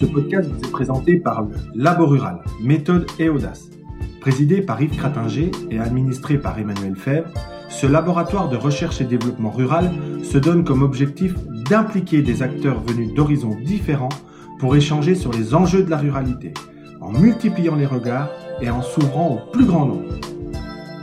Ce podcast vous est présenté par le Labo Rural, méthode et audace. Présidé par Yves Cratinger et administré par Emmanuel Fèvre, ce laboratoire de recherche et développement rural se donne comme objectif d'impliquer des acteurs venus d'horizons différents pour échanger sur les enjeux de la ruralité, en multipliant les regards et en s'ouvrant au plus grand nombre.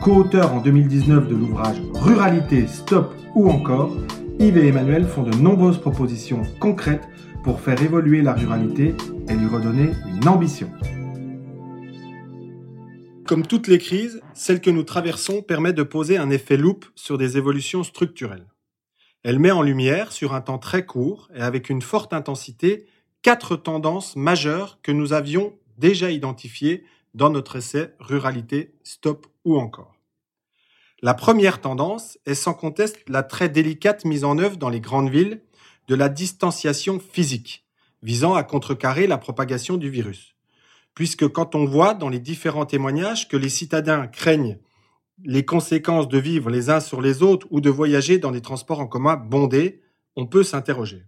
Co-auteurs en 2019 de l'ouvrage Ruralité, Stop ou encore, Yves et Emmanuel font de nombreuses propositions concrètes pour faire évoluer la ruralité et lui redonner une ambition. Comme toutes les crises, celle que nous traversons permet de poser un effet loupe sur des évolutions structurelles. Elle met en lumière, sur un temps très court et avec une forte intensité, quatre tendances majeures que nous avions déjà identifiées dans notre essai Ruralité, Stop ou encore. La première tendance est sans conteste la très délicate mise en œuvre dans les grandes villes de la distanciation physique, visant à contrecarrer la propagation du virus. Puisque quand on voit dans les différents témoignages que les citadins craignent les conséquences de vivre les uns sur les autres ou de voyager dans des transports en commun bondés, on peut s'interroger.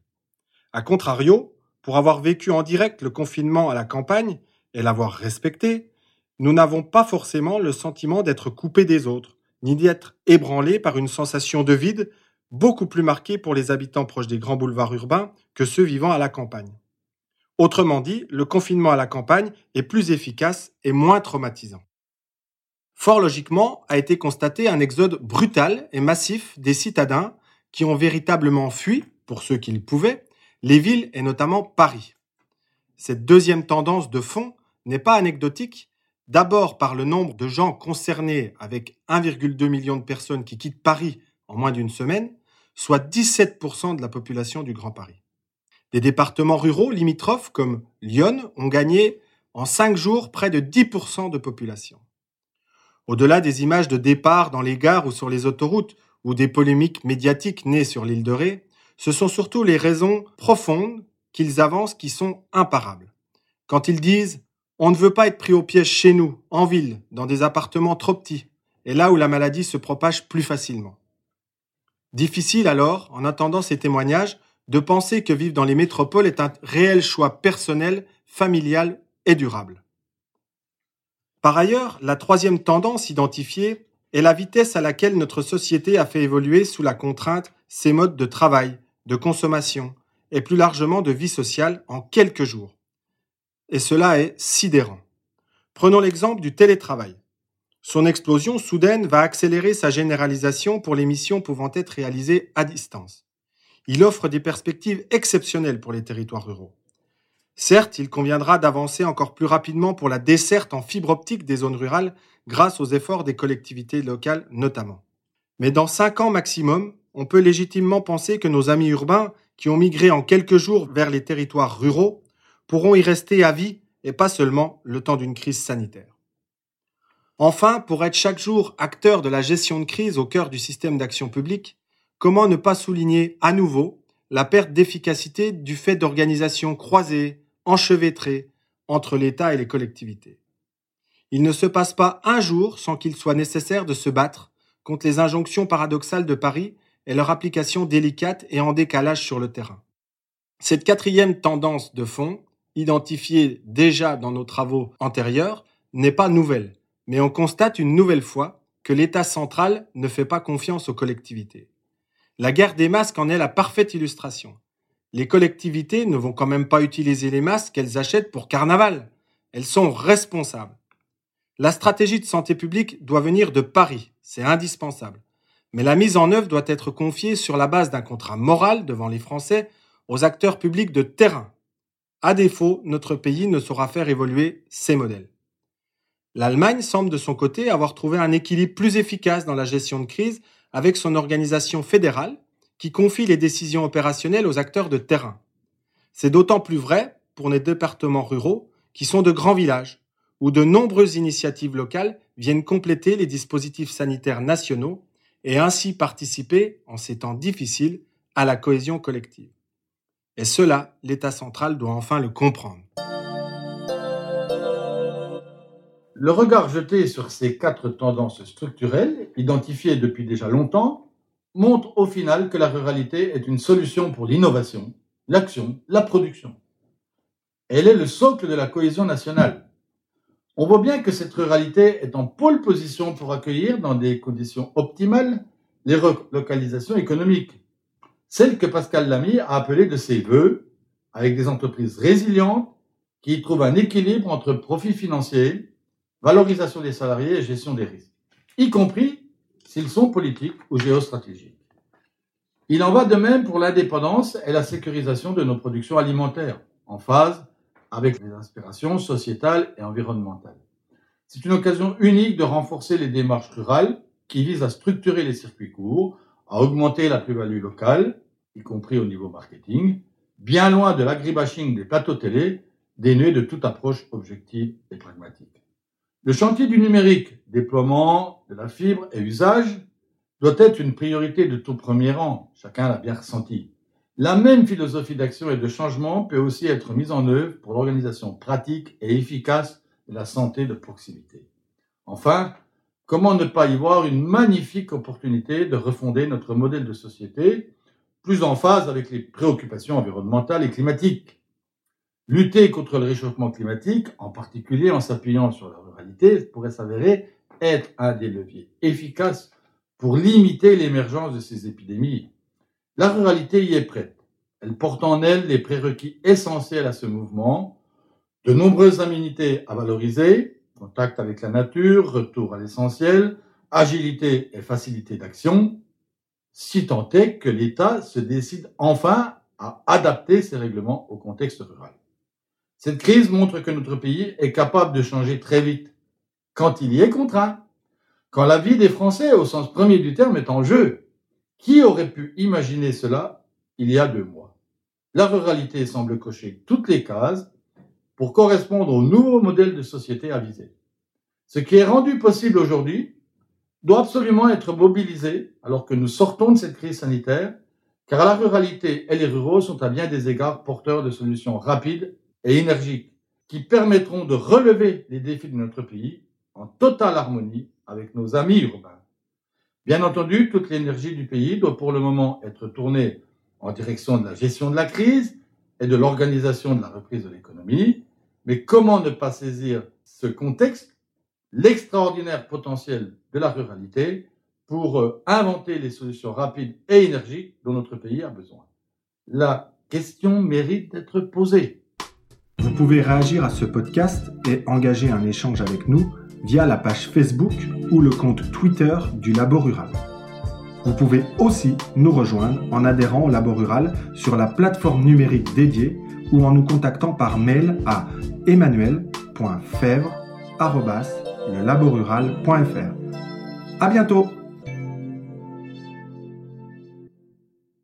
A contrario, pour avoir vécu en direct le confinement à la campagne et l'avoir respecté, nous n'avons pas forcément le sentiment d'être coupés des autres, ni d'être ébranlés par une sensation de vide beaucoup plus marqué pour les habitants proches des grands boulevards urbains que ceux vivant à la campagne. Autrement dit, le confinement à la campagne est plus efficace et moins traumatisant. Fort logiquement a été constaté un exode brutal et massif des citadins qui ont véritablement fui, pour ceux qui le pouvaient, les villes et notamment Paris. Cette deuxième tendance de fond n'est pas anecdotique, d'abord par le nombre de gens concernés avec 1,2 million de personnes qui quittent Paris en moins d'une semaine, soit 17% de la population du Grand Paris. Des départements ruraux limitrophes comme Lyon ont gagné en cinq jours près de 10% de population. Au-delà des images de départ dans les gares ou sur les autoroutes ou des polémiques médiatiques nées sur l'île de Ré, ce sont surtout les raisons profondes qu'ils avancent qui sont imparables. Quand ils disent on ne veut pas être pris au piège chez nous, en ville, dans des appartements trop petits, et là où la maladie se propage plus facilement. Difficile alors, en attendant ces témoignages, de penser que vivre dans les métropoles est un réel choix personnel, familial et durable. Par ailleurs, la troisième tendance identifiée est la vitesse à laquelle notre société a fait évoluer sous la contrainte ses modes de travail, de consommation et plus largement de vie sociale en quelques jours. Et cela est sidérant. Prenons l'exemple du télétravail. Son explosion soudaine va accélérer sa généralisation pour les missions pouvant être réalisées à distance. Il offre des perspectives exceptionnelles pour les territoires ruraux. Certes, il conviendra d'avancer encore plus rapidement pour la desserte en fibre optique des zones rurales grâce aux efforts des collectivités locales notamment. Mais dans cinq ans maximum, on peut légitimement penser que nos amis urbains qui ont migré en quelques jours vers les territoires ruraux pourront y rester à vie et pas seulement le temps d'une crise sanitaire. Enfin, pour être chaque jour acteur de la gestion de crise au cœur du système d'action publique, comment ne pas souligner à nouveau la perte d'efficacité du fait d'organisations croisées, enchevêtrées entre l'État et les collectivités? Il ne se passe pas un jour sans qu'il soit nécessaire de se battre contre les injonctions paradoxales de Paris et leur application délicate et en décalage sur le terrain. Cette quatrième tendance de fond, identifiée déjà dans nos travaux antérieurs, n'est pas nouvelle mais on constate une nouvelle fois que l'État central ne fait pas confiance aux collectivités. La guerre des masques en est la parfaite illustration. Les collectivités ne vont quand même pas utiliser les masques qu'elles achètent pour carnaval. Elles sont responsables. La stratégie de santé publique doit venir de Paris, c'est indispensable. Mais la mise en œuvre doit être confiée sur la base d'un contrat moral devant les Français aux acteurs publics de terrain. À défaut, notre pays ne saura faire évoluer ses modèles. L'Allemagne semble de son côté avoir trouvé un équilibre plus efficace dans la gestion de crise avec son organisation fédérale qui confie les décisions opérationnelles aux acteurs de terrain. C'est d'autant plus vrai pour les départements ruraux qui sont de grands villages où de nombreuses initiatives locales viennent compléter les dispositifs sanitaires nationaux et ainsi participer, en ces temps difficiles, à la cohésion collective. Et cela, l'État central doit enfin le comprendre. Le regard jeté sur ces quatre tendances structurelles, identifiées depuis déjà longtemps, montre au final que la ruralité est une solution pour l'innovation, l'action, la production. Elle est le socle de la cohésion nationale. On voit bien que cette ruralité est en pôle position pour accueillir, dans des conditions optimales, les relocalisations économiques. Celle que Pascal Lamy a appelée de ses voeux, avec des entreprises résilientes qui trouvent un équilibre entre profit financier, valorisation des salariés et gestion des risques, y compris s'ils sont politiques ou géostratégiques. Il en va de même pour l'indépendance et la sécurisation de nos productions alimentaires, en phase avec les aspirations sociétales et environnementales. C'est une occasion unique de renforcer les démarches rurales qui visent à structurer les circuits courts, à augmenter la plus-value locale, y compris au niveau marketing, bien loin de l'agribashing des plateaux télé, dénués de toute approche objective et pragmatique. Le chantier du numérique, déploiement de la fibre et usage, doit être une priorité de tout premier rang, chacun l'a bien ressenti. La même philosophie d'action et de changement peut aussi être mise en œuvre pour l'organisation pratique et efficace de la santé de proximité. Enfin, comment ne pas y voir une magnifique opportunité de refonder notre modèle de société plus en phase avec les préoccupations environnementales et climatiques? Lutter contre le réchauffement climatique, en particulier en s'appuyant sur la ruralité, pourrait s'avérer être un des leviers efficaces pour limiter l'émergence de ces épidémies. La ruralité y est prête. Elle porte en elle les prérequis essentiels à ce mouvement, de nombreuses aménités à valoriser, contact avec la nature, retour à l'essentiel, agilité et facilité d'action, si tant est que l'État se décide enfin à adapter ses règlements au contexte rural. Cette crise montre que notre pays est capable de changer très vite, quand il y est contraint, quand la vie des Français au sens premier du terme est en jeu. Qui aurait pu imaginer cela il y a deux mois? La ruralité semble cocher toutes les cases pour correspondre au nouveau modèle de société avisé. Ce qui est rendu possible aujourd'hui doit absolument être mobilisé alors que nous sortons de cette crise sanitaire, car la ruralité et les ruraux sont à bien des égards porteurs de solutions rapides et énergiques qui permettront de relever les défis de notre pays en totale harmonie avec nos amis urbains. Bien entendu, toute l'énergie du pays doit pour le moment être tournée en direction de la gestion de la crise et de l'organisation de la reprise de l'économie. Mais comment ne pas saisir ce contexte, l'extraordinaire potentiel de la ruralité, pour euh, inventer les solutions rapides et énergiques dont notre pays a besoin? La question mérite d'être posée. Vous pouvez réagir à ce podcast et engager un échange avec nous via la page Facebook ou le compte Twitter du Labo Rural. Vous pouvez aussi nous rejoindre en adhérant au Labo Rural sur la plateforme numérique dédiée ou en nous contactant par mail à emmanuel.fèvre.lelaborural.fr. À bientôt!